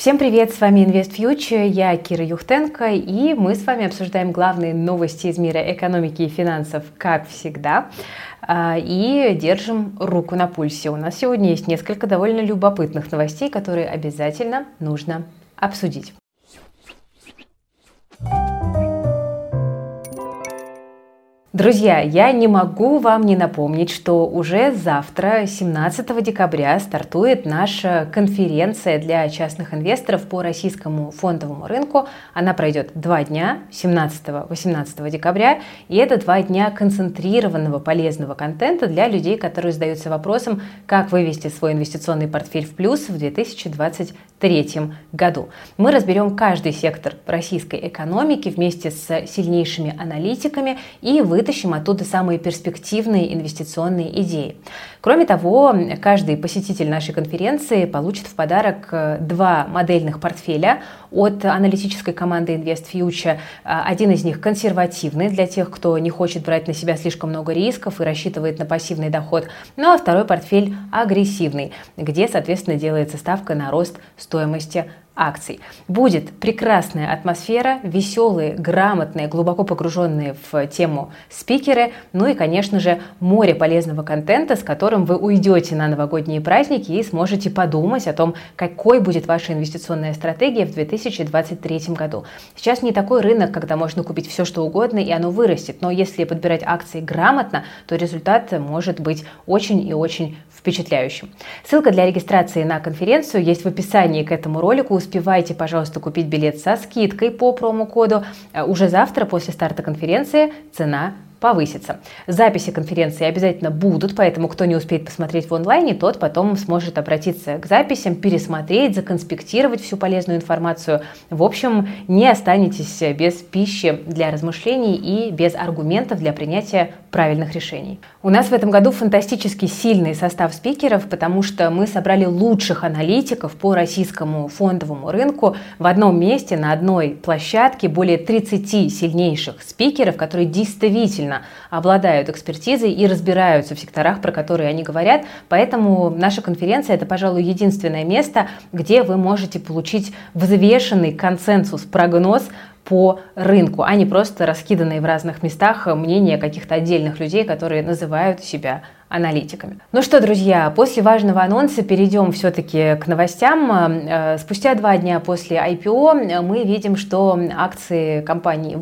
Всем привет, с вами Invest Future, я Кира Юхтенко, и мы с вами обсуждаем главные новости из мира экономики и финансов, как всегда, а, и держим руку на пульсе. У нас сегодня есть несколько довольно любопытных новостей, которые обязательно нужно обсудить. Друзья, я не могу вам не напомнить, что уже завтра, 17 декабря, стартует наша конференция для частных инвесторов по российскому фондовому рынку. Она пройдет два дня, 17-18 декабря, и это два дня концентрированного полезного контента для людей, которые задаются вопросом, как вывести свой инвестиционный портфель в плюс в 2023 году. Мы разберем каждый сектор российской экономики вместе с сильнейшими аналитиками и вы вытащим оттуда самые перспективные инвестиционные идеи. Кроме того, каждый посетитель нашей конференции получит в подарок э, два модельных портфеля от аналитической команды Invest Future. А, один из них консервативный для тех, кто не хочет брать на себя слишком много рисков и рассчитывает на пассивный доход. Ну а второй портфель агрессивный, где, соответственно, делается ставка на рост стоимости акций. Будет прекрасная атмосфера, веселые, грамотные, глубоко погруженные в тему спикеры, ну и, конечно же, море полезного контента, с которым вы уйдете на новогодние праздники и сможете подумать о том, какой будет ваша инвестиционная стратегия в 2023 году. Сейчас не такой рынок, когда можно купить все, что угодно, и оно вырастет, но если подбирать акции грамотно, то результат может быть очень и очень впечатляющим. Ссылка для регистрации на конференцию есть в описании к этому ролику. Успевайте, пожалуйста, купить билет со скидкой по промокоду. Э, уже завтра, после старта конференции, цена повысится. Записи конференции обязательно будут, поэтому кто не успеет посмотреть в онлайне, тот потом сможет обратиться к записям, пересмотреть, законспектировать всю полезную информацию. В общем, не останетесь без пищи для размышлений и без аргументов для принятия правильных решений. У нас в этом году фантастически сильный состав спикеров, потому что мы собрали лучших аналитиков по российскому фондовому рынку в одном месте, на одной площадке, более 30 сильнейших спикеров, которые действительно обладают экспертизой и разбираются в секторах, про которые они говорят. Поэтому наша конференция – это, пожалуй, единственное место, где вы можете получить взвешенный консенсус, прогноз по рынку, а не просто раскиданные в разных местах мнения каких-то отдельных людей, которые называют себя аналитиками. Ну что, друзья, после важного анонса перейдем все-таки к новостям. Э, спустя два дня после IPO мы видим, что акции компании э,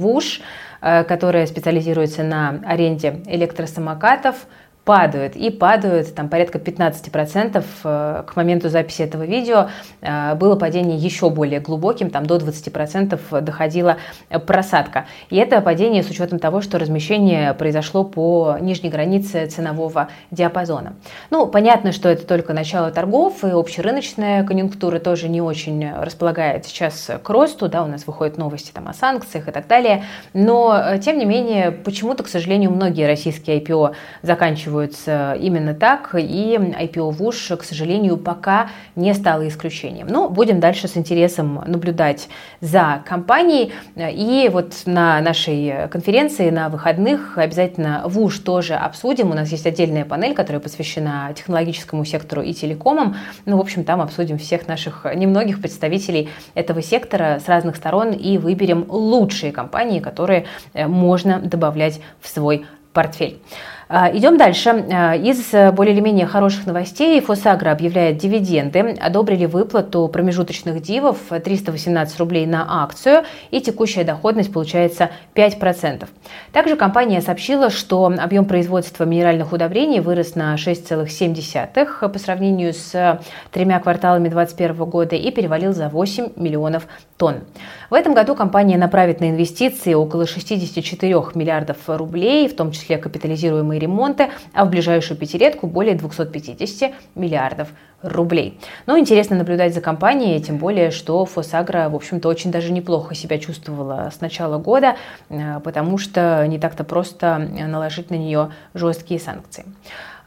которая специализируется на аренде электросамокатов, падают. И падают там порядка 15% э, к моменту записи этого видео. Э, было падение еще более глубоким, там до 20% доходила просадка. И это падение с учетом того, что размещение произошло по нижней границе ценового диапазона. Ну, понятно, что это только начало торгов, и общерыночная конъюнктура тоже не очень располагает сейчас к росту, да, у нас выходят новости там о санкциях и так далее, но, э, тем не менее, почему-то, к сожалению, многие российские IPO заканчивают рассматриваются именно так, и IPO ВУШ, к сожалению, пока не стало исключением. Но будем дальше с интересом наблюдать за компанией, и вот на нашей конференции на выходных обязательно ВУШ тоже обсудим. У нас есть отдельная панель, которая посвящена технологическому сектору и телекомам. Ну, в общем, там обсудим всех наших немногих представителей этого сектора с разных сторон и выберем лучшие компании, которые э, можно добавлять в свой портфель. А, идем дальше. А, из э, более или менее хороших новостей Фосагра объявляет дивиденды, одобрили выплату промежуточных дивов 318 рублей на акцию и текущая доходность получается 5%. Также компания сообщила, что объем производства минеральных удобрений вырос на 6,7 по сравнению с тремя кварталами 2021 года и перевалил за 8 миллионов тонн. В этом году компания направит на инвестиции около 64 миллиардов рублей, в том числе капитализируемые ремонты, а в ближайшую пятилетку более 250 миллиардов рублей. Но интересно наблюдать за компанией, тем более, что Фосагра, в общем-то, очень даже неплохо себя чувствовала с начала года, э, потому что не так-то просто наложить на нее жесткие санкции.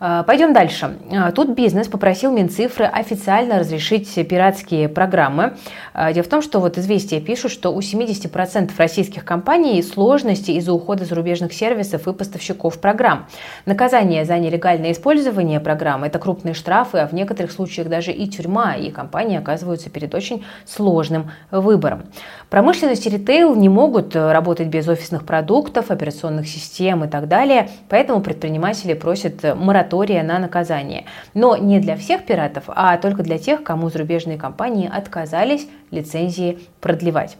А, пойдем дальше. А, тут бизнес попросил Минцифры официально разрешить пиратские программы. А, дело в том, что вот известия пишут, что у 70% российских компаний сложности из-за ухода зарубежных сервисов и поставщиков программ. Наказание за нелегальное использование программ – это крупные штрафы, а в некоторых случаях даже и тюрьма, и компании оказываются перед очень сложным выбором. Промышленность и ритейл не могут работать без офисных продуктов, операционных систем и так далее, поэтому предприниматели просят моратория моратория на наказание. Но не для всех пиратов, а только для тех, кому зарубежные компании отказались лицензии продлевать.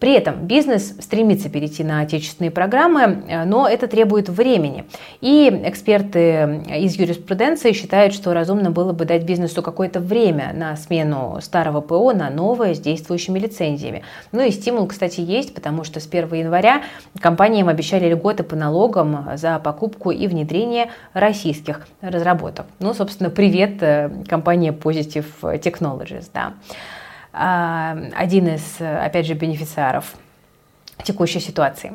При этом бизнес стремится перейти на отечественные программы, э, но это требует времени. И эксперты из юриспруденции считают, что разумно было бы дать бизнесу какое-то время на смену старого ПО на новое с действующими лицензиями. Ну и стимул, кстати, есть, потому что с 1 января компаниям обещали льготы по налогам за покупку и внедрение российских разработок. Ну, собственно, привет э, компания Positive Technologies. Да. А, один из, опять же, бенефициаров текущей ситуации.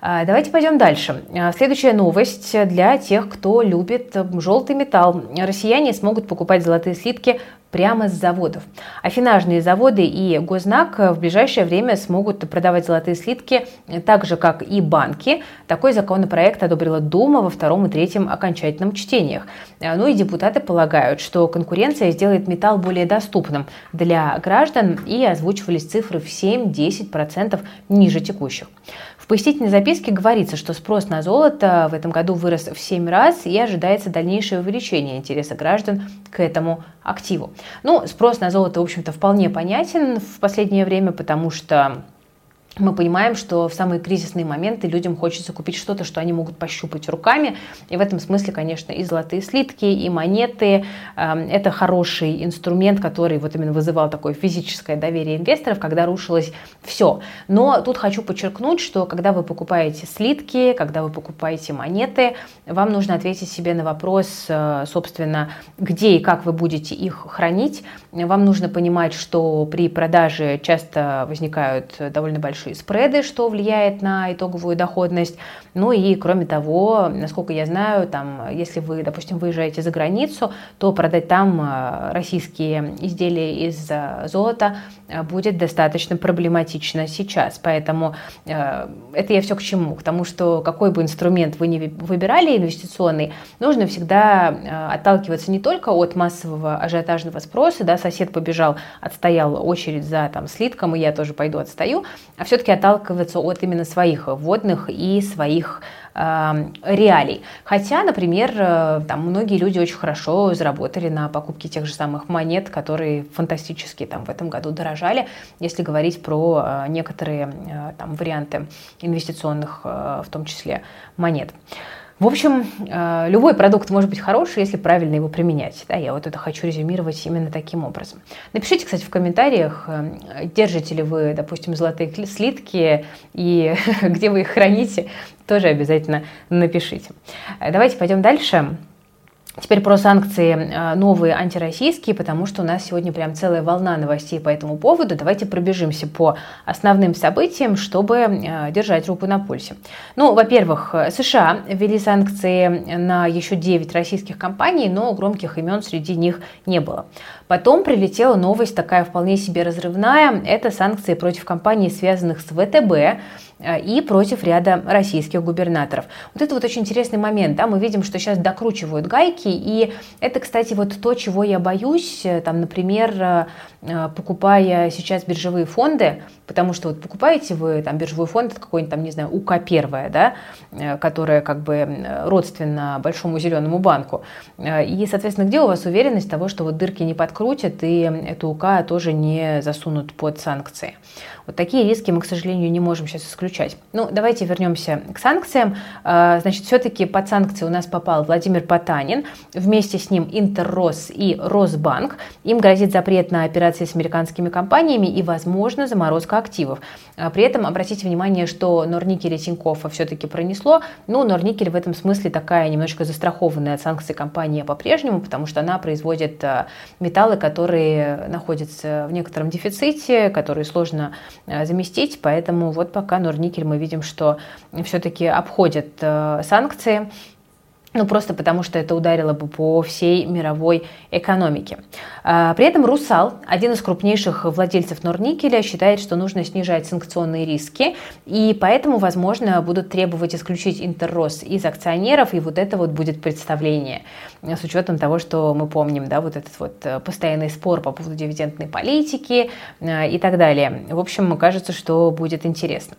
А, давайте пойдем дальше. А, следующая новость для тех, кто любит желтый металл. Россияне смогут покупать золотые слитки прямо с заводов. Афинажные заводы и Гознак в ближайшее время смогут продавать золотые слитки так же, как и банки. Такой законопроект одобрила Дума во втором и третьем окончательном чтениях. Ну и депутаты полагают, что конкуренция сделает металл более доступным для граждан и озвучивались цифры в 7-10% ниже текущих. В пояснительной записке говорится, что спрос на золото в этом году вырос в 7 раз и ожидается дальнейшее увеличение интереса граждан к этому активу. Ну, спрос на золото, в общем-то, вполне понятен в последнее время, потому что мы понимаем, что в самые кризисные моменты людям хочется купить что-то, что они могут пощупать руками. И в этом смысле, конечно, и золотые слитки, и монеты э, – это хороший инструмент, который вот именно вызывал такое физическое доверие инвесторов, когда рушилось все. Но тут хочу подчеркнуть, что когда вы покупаете слитки, когда вы покупаете монеты, вам нужно ответить себе на вопрос, э, собственно, где и как вы будете их хранить. Вам нужно понимать, что при продаже часто возникают довольно большие большие спреды, что влияет на итоговую доходность. Ну и кроме того, насколько я знаю, там, если вы, допустим, выезжаете за границу, то продать там э, российские изделия из э, золота э, будет достаточно проблематично сейчас. Поэтому это я все к чему? К тому, что какой бы инструмент вы не выбирали инвестиционный, нужно всегда отталкиваться не только от массового ажиотажного спроса, да, сосед побежал, отстоял очередь за там, слитком, и я тоже пойду отстаю, а все все-таки отталкиваться от именно своих вводных и своих э, реалий. Хотя, например, э, там многие люди очень хорошо заработали на покупке тех же самых монет, которые фантастически там в этом году дорожали, если говорить про э, некоторые э, там варианты инвестиционных, в том числе монет. В общем, э, любой продукт может быть хороший, если правильно его применять. Да, я вот это хочу резюмировать именно таким образом. Напишите, кстати, в комментариях, э, держите ли вы, допустим, золотые слитки и где вы их храните, тоже обязательно напишите. Э, давайте пойдем дальше. Теперь про санкции э, новые антироссийские, потому что у нас сегодня прям целая волна новостей по этому поводу. Давайте пробежимся по основным событиям, чтобы э, держать руку на пульсе. Ну, во-первых, США ввели санкции на еще 9 российских компаний, но громких имен среди них не было. Потом прилетела новость такая вполне себе разрывная. Это санкции против компаний, связанных с ВТБ, Э, и против ряда российских губернаторов. Вот это вот очень интересный момент, да, мы видим, что сейчас докручивают гайки, и это, кстати, вот то, чего я боюсь, э, там, например, э, покупая сейчас биржевые фонды, потому что вот покупаете вы там биржевой фонд, какой-нибудь там, не знаю, УК первая, да, которая как бы родственна большому зеленому банку, и, соответственно, где у вас уверенность того, что вот дырки не подкрутят и эту УК тоже не засунут под санкции? Вот такие риски мы, к сожалению, не можем сейчас исключать. Ну, давайте вернемся к санкциям. А, значит, все-таки под санкции у нас попал Владимир Потанин, вместе с ним Интеррос и Росбанк. Им грозит запрет на операции с американскими компаниями и, возможно, заморозка активов. А, при этом обратите внимание, что Норникель и Тинькоффа все-таки пронесло. Ну, Норникель в этом смысле такая немножко застрахованная от санкций компания по-прежнему, потому что она производит а, металлы, которые находятся в некотором дефиците, которые сложно Э, заместить. Поэтому вот пока Норникель мы видим, что все-таки обходят санкции. Ну, просто потому что это ударило бы по всей мировой экономике. А, при этом «Русал», один из крупнейших владельцев Норникеля, считает, что нужно снижать санкционные риски, и поэтому, возможно, будут требовать исключить Интеррос из акционеров, и вот это вот будет представление, с учетом того, что мы помним, да, вот этот вот э, постоянный спор по поводу дивидендной политики э, и так далее. В общем, кажется, что будет интересно.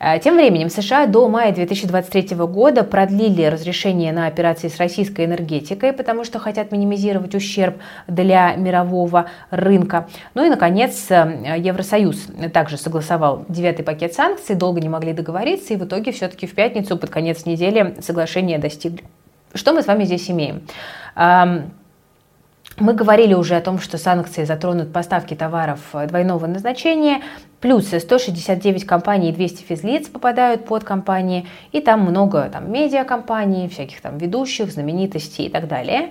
Э, тем временем США до мая 2023 года продлили разрешение на операции с российской энергетикой, потому что хотят минимизировать ущерб для мирового рынка. Ну и, наконец, Евросоюз также согласовал девятый пакет санкций, долго не могли договориться, и в итоге все-таки в пятницу под конец недели соглашение достигли. Что мы с вами здесь имеем? Мы говорили уже о том, что санкции затронут поставки товаров двойного назначения, плюс 169 компаний и 200 физлиц попадают под компании, и там много там, медиакомпаний, всяких там ведущих, знаменитостей и так далее.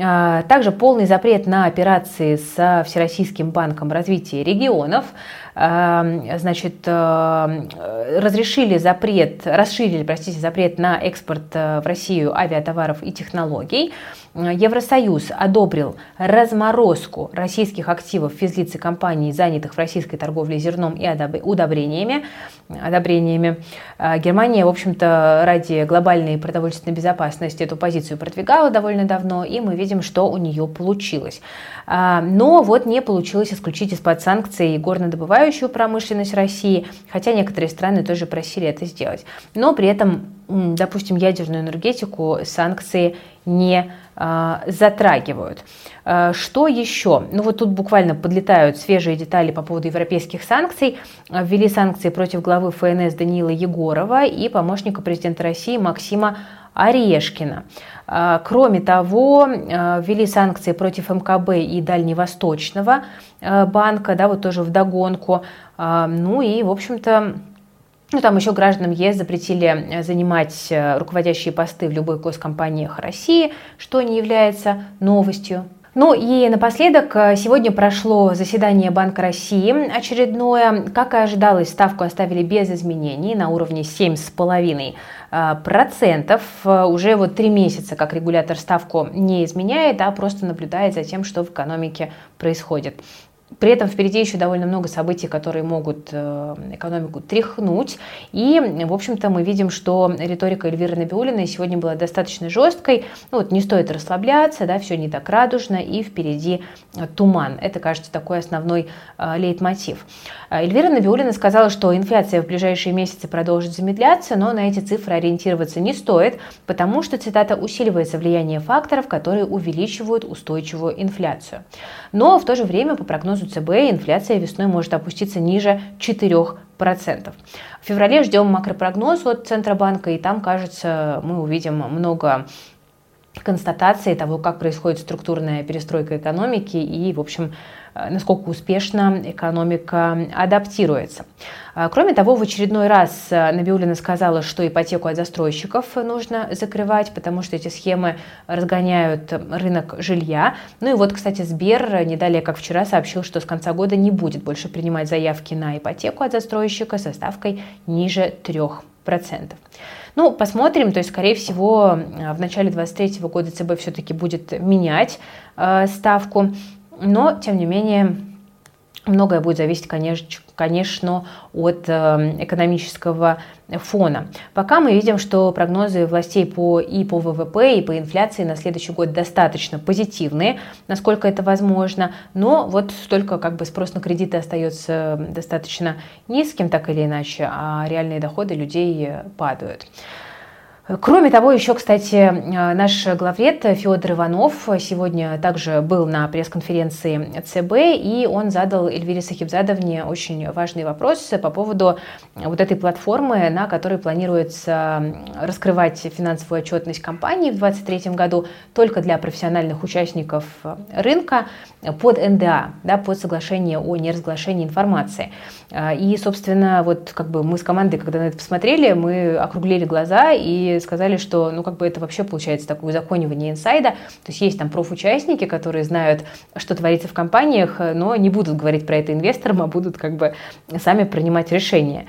А, также полный запрет на операции с Всероссийским банком развития регионов. А, значит, э, разрешили запрет, расширили, простите, запрет на экспорт э, в Россию авиатоваров и технологий. Евросоюз одобрил разморозку российских активов физлиц и компаний, занятых в российской торговле зерном и удобрениями. одобрениями. А, Германия, в общем-то, ради глобальной продовольственной безопасности эту позицию продвигала довольно давно, и мы видим, что у нее получилось. А, но вот не получилось исключить из-под санкций горнодобывающую промышленность России, хотя некоторые страны тоже просили это сделать. Но при этом, допустим, ядерную энергетику санкции не а, затрагивают. А, что еще? Ну вот тут буквально подлетают свежие детали по поводу европейских санкций. Ввели санкции против главы ФНС Даниила Егорова и помощника президента России Максима Орешкина. А, кроме того, ввели санкции против МКБ и Дальневосточного банка, да, вот тоже в догонку. Ну и, в общем-то, ну, там еще гражданам ЕС запретили э, занимать э, руководящие посты в любой госкомпаниях России, что не является новостью. Ну и напоследок, э, сегодня прошло заседание Банка России очередное. Как и ожидалось, ставку оставили без изменений на уровне 7,5% процентов. Уже вот три месяца, как регулятор ставку не изменяет, а просто наблюдает за тем, что в экономике происходит. При этом впереди еще довольно много событий, которые могут э, экономику тряхнуть. И, в общем-то, мы видим, что риторика Эльвиры Набиулиной сегодня была достаточно жесткой. Ну, вот не стоит расслабляться, да, все не так радужно, и впереди туман. Это, кажется, такой основной э, лейтмотив. Эльвира Набиулина сказала, что инфляция в ближайшие месяцы продолжит замедляться, но на эти цифры ориентироваться не стоит, потому что, цитата, усиливается влияние факторов, которые увеличивают устойчивую инфляцию. Но в то же время, по прогнозу ЦБ, инфляция весной может опуститься ниже 4%. В феврале ждем макропрогноз от Центробанка, и там, кажется, мы увидим много констатации того, как происходит структурная перестройка экономики и, в общем, насколько успешно экономика адаптируется. А, кроме того, в очередной раз э, Набиулина сказала, что ипотеку от застройщиков нужно закрывать, потому что эти схемы разгоняют рынок жилья. Ну и вот, кстати, Сбер не далее, как вчера, сообщил, что с конца года не будет больше принимать заявки на ипотеку от застройщика со ставкой ниже 3%. Ну, посмотрим, то есть, скорее всего, э, в начале 2023 года ЦБ все-таки будет менять э, ставку но, тем не менее, многое будет зависеть, конечно, конечно, от э, экономического фона. Пока мы видим, что прогнозы властей по, и по ВВП, и по инфляции на следующий год достаточно позитивные, насколько это возможно, но вот столько как бы спрос на кредиты остается достаточно низким, так или иначе, а реальные доходы людей падают. Кроме того, еще, кстати, э, наш главред Федор Иванов сегодня также был на пресс-конференции ЦБ, и он задал Эльвире Сахибзадовне очень важный вопрос по поводу вот этой платформы, на которой планируется раскрывать финансовую отчетность компании в 2023 году только для профессиональных участников рынка под НДА, да, под соглашение о неразглашении информации. Э, и, собственно, вот как бы мы с командой, когда на это посмотрели, мы округлили глаза и сказали, что, ну, как бы это вообще получается такое узаконивание инсайда. То есть есть там профучастники, которые знают, что творится в компаниях, но не будут говорить про это инвесторам, а будут как бы сами принимать решения.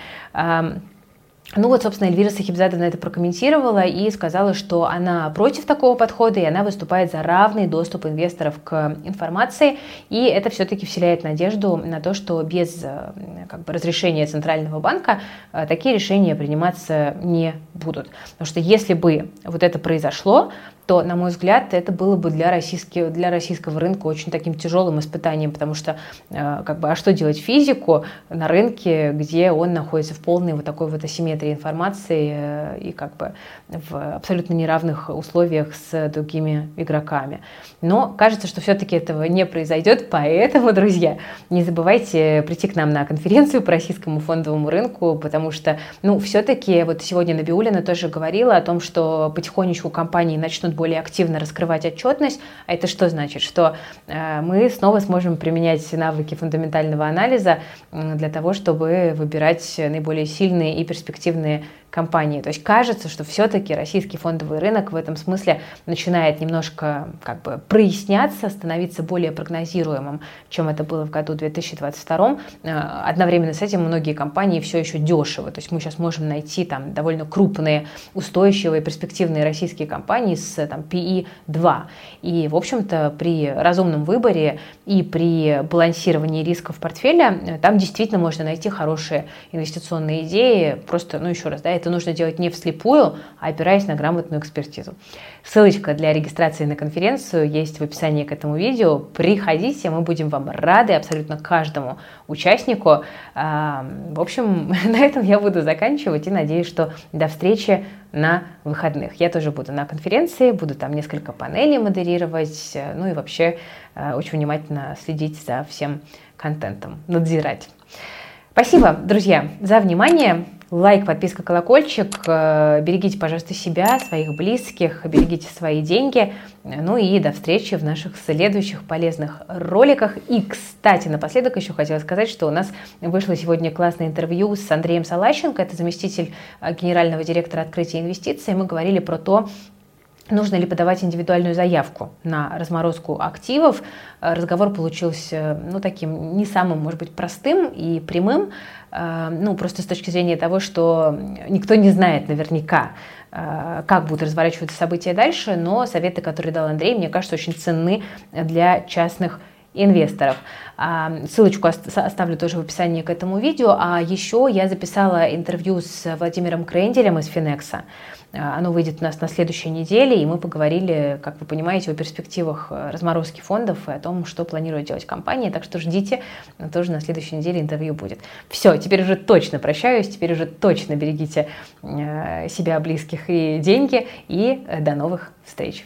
Ну вот, собственно, Эльвира Сахибзадовна это прокомментировала и сказала, что она против такого подхода, и она выступает за равный доступ инвесторов к информации, и это все-таки вселяет надежду на то, что без э, как бы, разрешения Центрального банка э, такие решения приниматься не будут. Потому что если бы вот это произошло, то, на мой взгляд, это было бы для, российского, для российского рынка очень таким тяжелым испытанием, потому что, э, как бы, а что делать физику на рынке, где он находится в полной вот такой вот асимметрии информации э, и как бы в абсолютно неравных условиях с другими игроками. Но кажется, что все-таки этого не произойдет, поэтому, друзья, не забывайте прийти к нам на конференцию по российскому фондовому рынку, потому что, ну, все-таки вот сегодня Набиулина тоже говорила о том, что потихонечку компании начнут более активно раскрывать отчетность. А это что значит? Что э, мы снова сможем применять навыки фундаментального анализа для того, чтобы выбирать наиболее сильные и перспективные компании. То есть кажется, что все-таки российский фондовый рынок в этом смысле начинает немножко как бы проясняться, становиться более прогнозируемым, чем это было в году 2022. Э, одновременно с этим многие компании все еще дешево. То есть мы сейчас можем найти там довольно крупные, устойчивые, перспективные российские компании с там, PE 2. И, в общем-то, при разумном выборе и при балансировании рисков портфеля э, там действительно можно найти хорошие инвестиционные идеи. Просто, ну еще раз, да, это нужно делать не вслепую, а опираясь на грамотную экспертизу. Ссылочка для регистрации на конференцию есть в описании к этому видео. Приходите, мы будем вам рады абсолютно каждому участнику. А, в общем, на этом я буду заканчивать и надеюсь, что до встречи на выходных. Я тоже буду на конференции, буду там несколько панелей модерировать, ну и вообще а, очень внимательно следить за всем контентом, надзирать. Спасибо, друзья, за внимание. Лайк, подписка, колокольчик. Э, берегите, пожалуйста, себя, своих близких, берегите свои деньги. Ну и до встречи в наших следующих полезных роликах. И, кстати, напоследок еще хотела сказать, что у нас вышло сегодня классное интервью с Андреем Салащенко, это заместитель э, генерального директора открытия инвестиций. Мы говорили про то, нужно ли подавать индивидуальную заявку на разморозку активов. Э, разговор получился ну, таким не самым, может быть, простым и прямым, ну, просто с точки зрения того, что никто не знает наверняка, э, как будут разворачиваться события дальше, но советы, которые дал Андрей, мне кажется, очень ценны для частных инвесторов. А, ссылочку оставлю тоже в описании к этому видео. А еще я записала интервью с Владимиром Кренделем из Финекса. А, оно выйдет у нас на следующей неделе, и мы поговорили, как вы понимаете, о перспективах э, разморозки фондов и о том, что планирует делать компания. Так что ждите, тоже на следующей неделе интервью будет. Все, теперь уже точно прощаюсь, теперь уже точно берегите э, себя, близких и деньги, и э, до новых встреч.